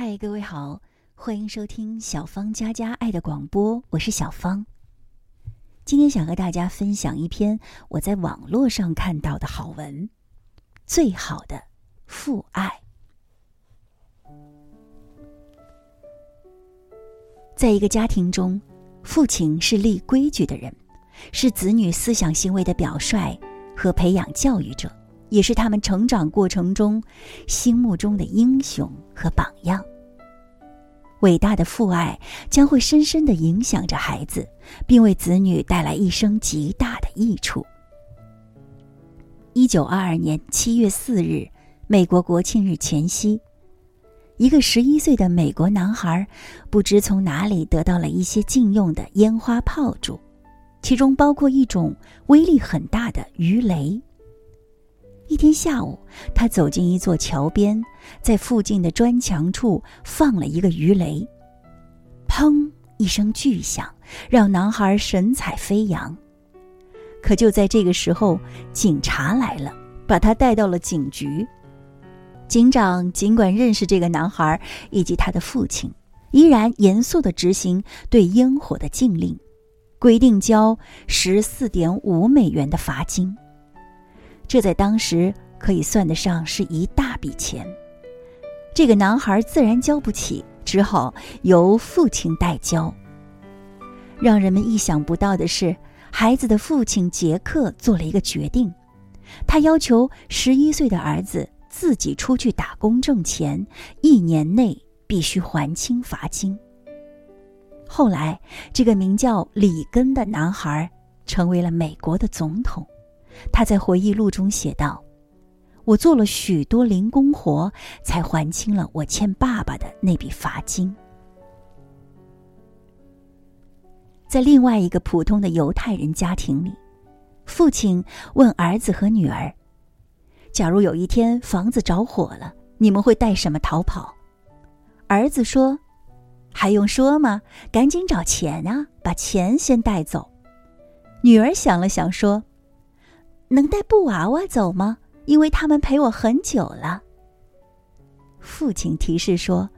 嗨，各位好，欢迎收听小芳家家爱的广播，我是小芳。今天想和大家分享一篇我在网络上看到的好文：最好的父爱。在一个家庭中，父亲是立规矩的人，是子女思想行为的表率和培养教育者。也是他们成长过程中心目中的英雄和榜样。伟大的父爱将会深深的影响着孩子，并为子女带来一生极大的益处。一九二二年七月四日，美国国庆日前夕，一个十一岁的美国男孩不知从哪里得到了一些禁用的烟花炮竹，其中包括一种威力很大的鱼雷。一天下午，他走进一座桥边，在附近的砖墙处放了一个鱼雷。砰！一声巨响，让男孩神采飞扬。可就在这个时候，警察来了，把他带到了警局。警长尽管认识这个男孩以及他的父亲，依然严肃地执行对烟火的禁令，规定交十四点五美元的罚金。这在当时可以算得上是一大笔钱，这个男孩自然交不起，只好由父亲代交。让人们意想不到的是，孩子的父亲杰克做了一个决定，他要求十一岁的儿子自己出去打工挣钱，一年内必须还清罚金。后来，这个名叫里根的男孩成为了美国的总统。他在回忆录中写道：“我做了许多零工活，才还清了我欠爸爸的那笔罚金。”在另外一个普通的犹太人家庭里，父亲问儿子和女儿：“假如有一天房子着火了，你们会带什么逃跑？”儿子说：“还用说吗？赶紧找钱啊，把钱先带走。”女儿想了想说。能带布娃娃走吗？因为他们陪我很久了。父亲提示说：“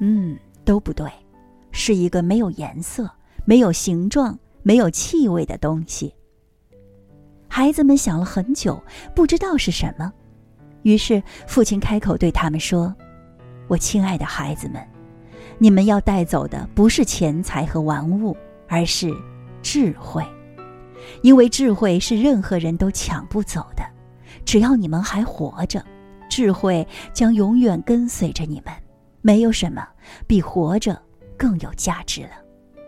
嗯，都不对，是一个没有颜色、没有形状、没有气味的东西。”孩子们想了很久，不知道是什么。于是父亲开口对他们说：“我亲爱的孩子们，你们要带走的不是钱财和玩物，而是智慧。”因为智慧是任何人都抢不走的，只要你们还活着，智慧将永远跟随着你们。没有什么比活着更有价值了，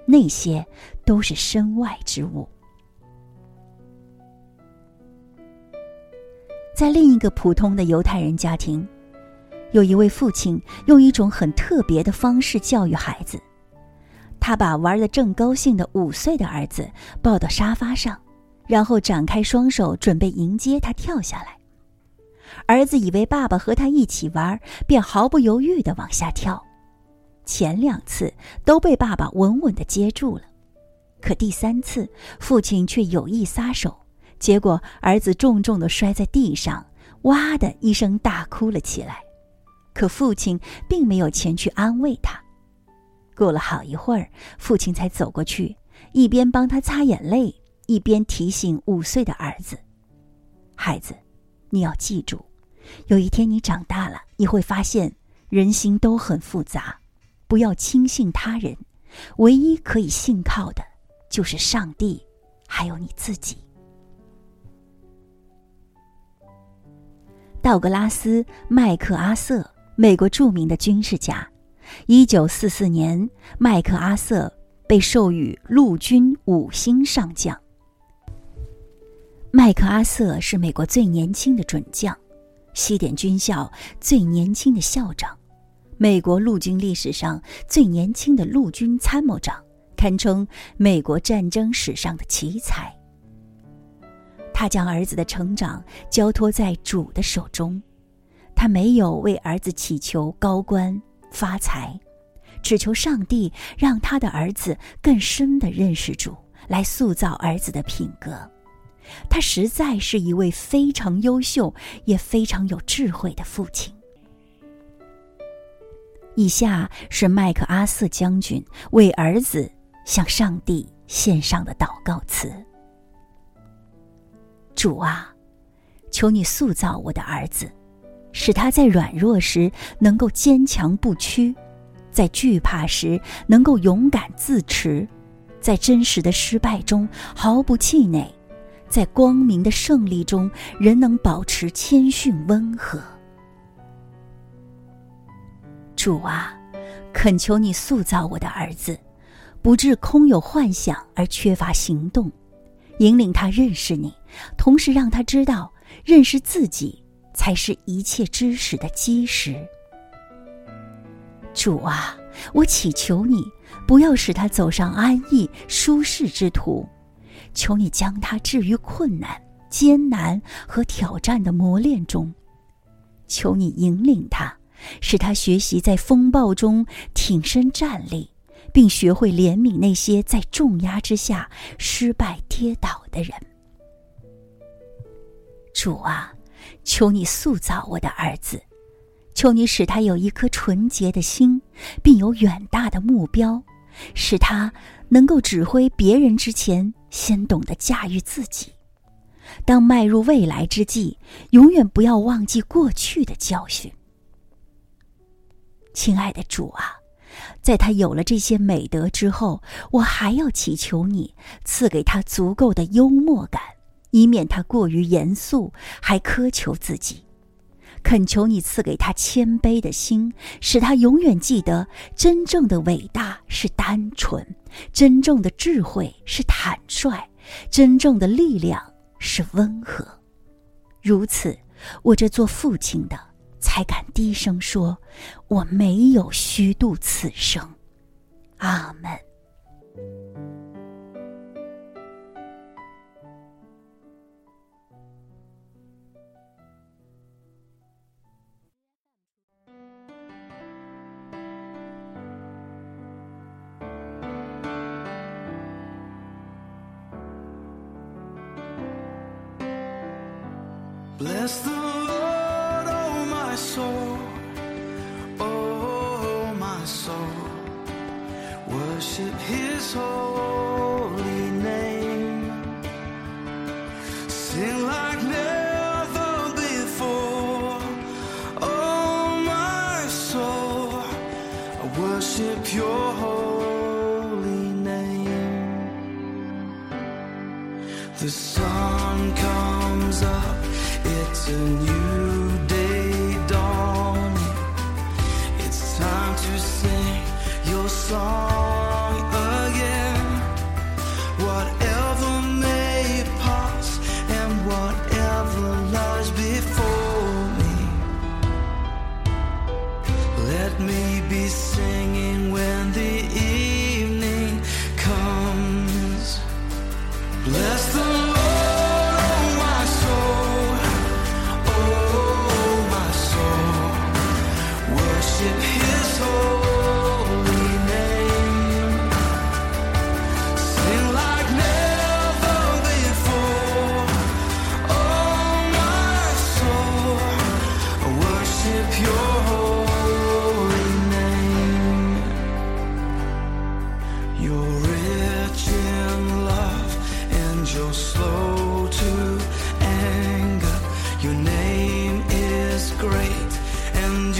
那些都是身外之物。在另一个普通的犹太人家庭，有一位父亲用一种很特别的方式教育孩子。他把玩的正高兴的五岁的儿子抱到沙发上，然后展开双手准备迎接他跳下来。儿子以为爸爸和他一起玩，便毫不犹豫地往下跳。前两次都被爸爸稳稳地接住了，可第三次父亲却有意撒手，结果儿子重重地摔在地上，哇的一声大哭了起来。可父亲并没有前去安慰他。过了好一会儿，父亲才走过去，一边帮他擦眼泪，一边提醒五岁的儿子：“孩子，你要记住，有一天你长大了，你会发现人心都很复杂，不要轻信他人，唯一可以信靠的，就是上帝，还有你自己。”道格拉斯·麦克阿瑟，美国著名的军事家。一九四四年，麦克阿瑟被授予陆军五星上将。麦克阿瑟是美国最年轻的准将，西点军校最年轻的校长，美国陆军历史上最年轻的陆军参谋长，堪称美国战争史上的奇才。他将儿子的成长交托在主的手中，他没有为儿子祈求高官。发财，只求上帝让他的儿子更深的认识主，来塑造儿子的品格。他实在是一位非常优秀也非常有智慧的父亲。以下是麦克阿瑟将军为儿子向上帝献上的祷告词：主啊，求你塑造我的儿子，使他在软弱时能够坚强不屈，在惧怕时能够勇敢自持，在真实的失败中毫不气馁，在光明的胜利中仍能保持谦逊温和。主啊，恳求你塑造我的儿子，不致空有幻想而缺乏行动，引领他认识你，同时让他知道认识自己才是一切知识的基石。主啊，我祈求你不要使他走上安逸舒适之途，求你将他置于困难、艰难和挑战的磨练中，求你引领他。使他学习在风暴中挺身站立，并学会怜悯那些在重压之下失败跌倒的人。主啊，求你塑造我的儿子，求你使他有一颗纯洁的心，并有远大的目标，使他能够指挥别人之前，先懂得驾驭自己。当迈入未来之际，永远不要忘记过去的教训。亲爱的主啊，在他有了这些美德之后，我还要祈求你赐给他足够的幽默感，以免他过于严肃，还苛求自己。恳求你赐给他谦卑的心，使他永远记得真正的伟大是单纯，真正的智慧是坦率，真正的力量是温和。如此，我这做父亲的。才敢低声说：“我没有虚度此生。”阿门。Bless the Lord, oh my soul, oh my soul, worship His holy name. Sing like never before, oh my soul, I worship Your holy name. The sun comes up, you.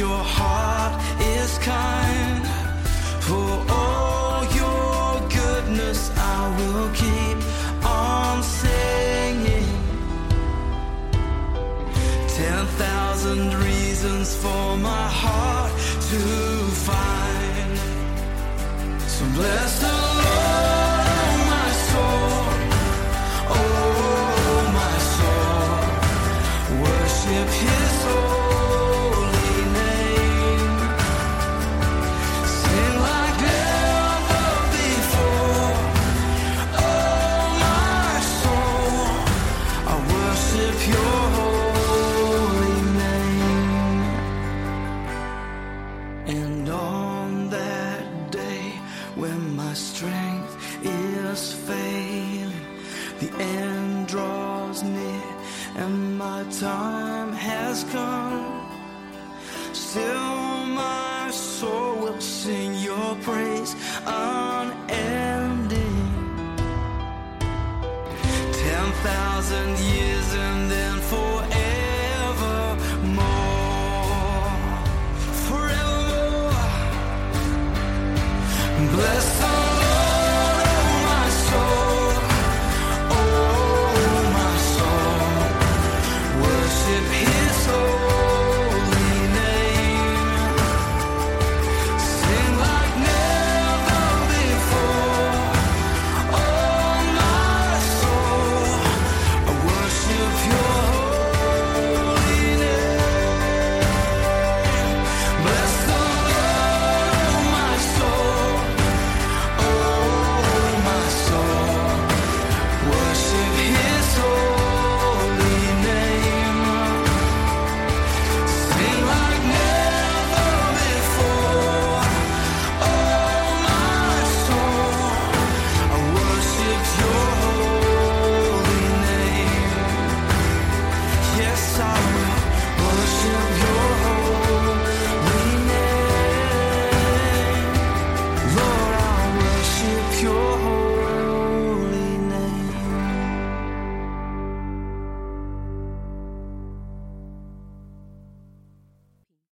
your heart.